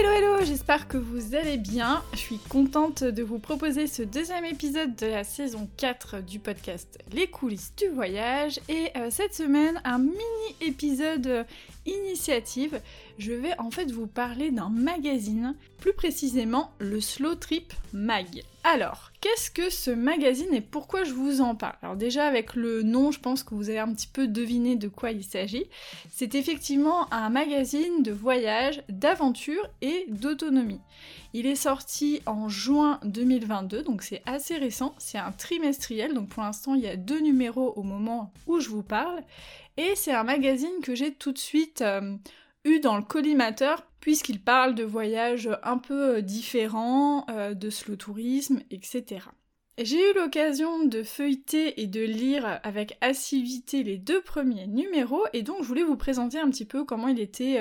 Hello hello, j'espère que vous allez bien. Je suis contente de vous proposer ce deuxième épisode de la saison 4 du podcast Les coulisses du voyage. Et euh, cette semaine, un mini épisode initiative. Je vais en fait vous parler d'un magazine, plus précisément le Slow Trip Mag. Alors, qu'est-ce que ce magazine et pourquoi je vous en parle? Alors déjà avec le nom, je pense que vous avez un petit peu deviné de quoi il s'agit. C'est effectivement un magazine de voyage, d'aventure et d'autonomie. Il est sorti en juin 2022, donc c'est assez récent, c'est un trimestriel, donc pour l'instant il y a deux numéros au moment où je vous parle, et c'est un magazine que j'ai tout de suite euh, eu dans le collimateur, puisqu'il parle de voyages un peu euh, différents, euh, de slow tourisme, etc. J'ai eu l'occasion de feuilleter et de lire avec assiduité les deux premiers numéros et donc je voulais vous présenter un petit peu comment il était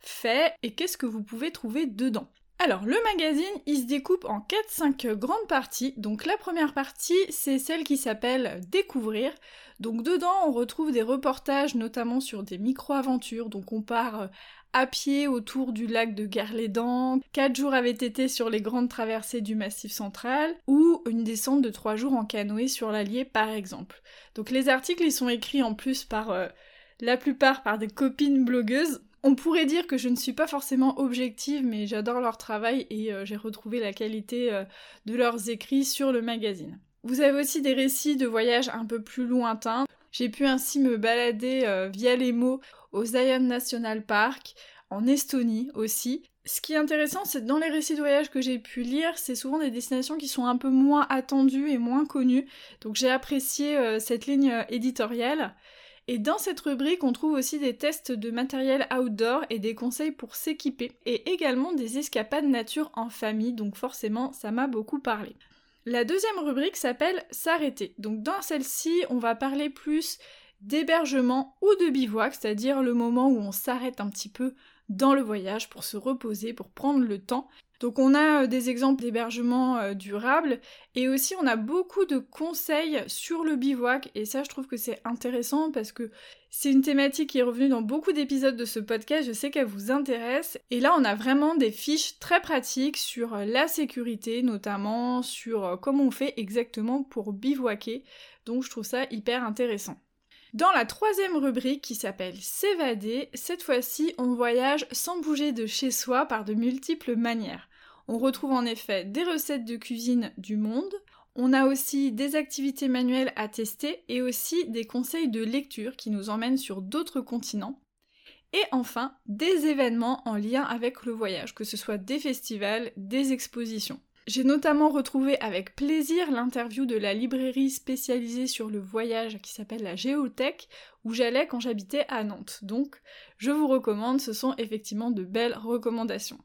fait et qu'est-ce que vous pouvez trouver dedans. Alors, le magazine, il se découpe en 4-5 grandes parties. Donc, la première partie, c'est celle qui s'appelle Découvrir. Donc, dedans, on retrouve des reportages, notamment sur des micro-aventures. Donc, on part euh, à pied autour du lac de Garlédan, 4 jours avec été sur les grandes traversées du Massif central, ou une descente de 3 jours en canoë sur l'Allier, par exemple. Donc, les articles, ils sont écrits en plus par... Euh, la plupart par des copines blogueuses, on pourrait dire que je ne suis pas forcément objective, mais j'adore leur travail et euh, j'ai retrouvé la qualité euh, de leurs écrits sur le magazine. Vous avez aussi des récits de voyages un peu plus lointains. J'ai pu ainsi me balader euh, via les mots au Zion National Park, en Estonie aussi. Ce qui est intéressant, c'est dans les récits de voyage que j'ai pu lire, c'est souvent des destinations qui sont un peu moins attendues et moins connues. Donc j'ai apprécié cette ligne éditoriale. Et dans cette rubrique, on trouve aussi des tests de matériel outdoor et des conseils pour s'équiper, et également des escapades nature en famille, donc forcément ça m'a beaucoup parlé. La deuxième rubrique s'appelle S'arrêter. Donc dans celle-ci, on va parler plus d'hébergement ou de bivouac, c'est-à-dire le moment où on s'arrête un petit peu dans le voyage pour se reposer, pour prendre le temps donc on a euh, des exemples d'hébergement euh, durable et aussi on a beaucoup de conseils sur le bivouac et ça je trouve que c'est intéressant parce que c'est une thématique qui est revenue dans beaucoup d'épisodes de ce podcast, je sais qu'elle vous intéresse et là on a vraiment des fiches très pratiques sur euh, la sécurité notamment, sur comment on fait exactement pour bivouaquer. Donc je trouve ça hyper intéressant. Dans la troisième rubrique qui s'appelle S'évader, cette fois-ci on voyage sans bouger de chez soi par de multiples manières. On retrouve en effet des recettes de cuisine du monde, on a aussi des activités manuelles à tester et aussi des conseils de lecture qui nous emmènent sur d'autres continents. Et enfin, des événements en lien avec le voyage, que ce soit des festivals, des expositions. J'ai notamment retrouvé avec plaisir l'interview de la librairie spécialisée sur le voyage qui s'appelle la Géothèque, où j'allais quand j'habitais à Nantes. Donc, je vous recommande, ce sont effectivement de belles recommandations.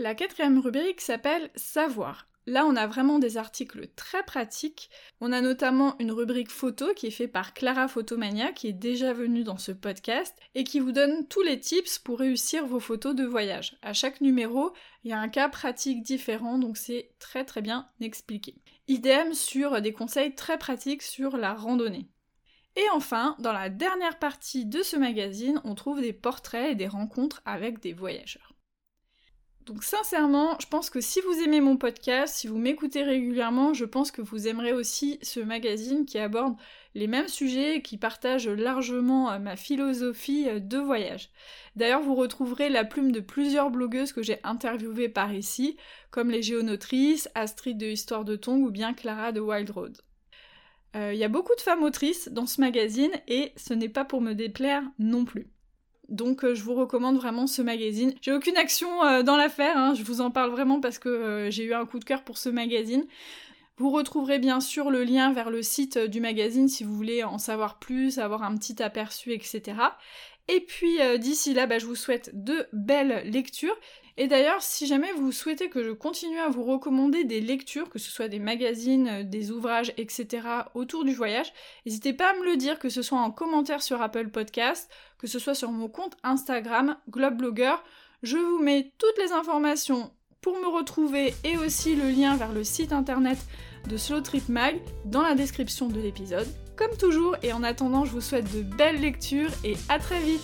La quatrième rubrique s'appelle Savoir. Là, on a vraiment des articles très pratiques. On a notamment une rubrique photo qui est faite par Clara Photomania, qui est déjà venue dans ce podcast, et qui vous donne tous les tips pour réussir vos photos de voyage. À chaque numéro, il y a un cas pratique différent, donc c'est très très bien expliqué. Idem sur des conseils très pratiques sur la randonnée. Et enfin, dans la dernière partie de ce magazine, on trouve des portraits et des rencontres avec des voyageurs. Donc sincèrement, je pense que si vous aimez mon podcast, si vous m'écoutez régulièrement, je pense que vous aimerez aussi ce magazine qui aborde les mêmes sujets et qui partage largement euh, ma philosophie euh, de voyage. D'ailleurs, vous retrouverez la plume de plusieurs blogueuses que j'ai interviewées par ici, comme les géonotrices, Astrid de Histoire de Tongue ou bien Clara de Wild Road. Euh, il y a beaucoup de femmes autrices dans ce magazine et ce n'est pas pour me déplaire non plus. Donc euh, je vous recommande vraiment ce magazine. J'ai aucune action euh, dans l'affaire, hein. je vous en parle vraiment parce que euh, j'ai eu un coup de cœur pour ce magazine. Vous retrouverez bien sûr le lien vers le site du magazine si vous voulez en savoir plus, avoir un petit aperçu, etc. Et puis euh, d'ici là, bah, je vous souhaite de belles lectures. Et d'ailleurs, si jamais vous souhaitez que je continue à vous recommander des lectures, que ce soit des magazines, euh, des ouvrages, etc., autour du voyage, n'hésitez pas à me le dire, que ce soit en commentaire sur Apple Podcast, que ce soit sur mon compte Instagram, Globeblogger. Je vous mets toutes les informations pour me retrouver et aussi le lien vers le site internet de Slow Trip Mag dans la description de l'épisode. Comme toujours, et en attendant, je vous souhaite de belles lectures et à très vite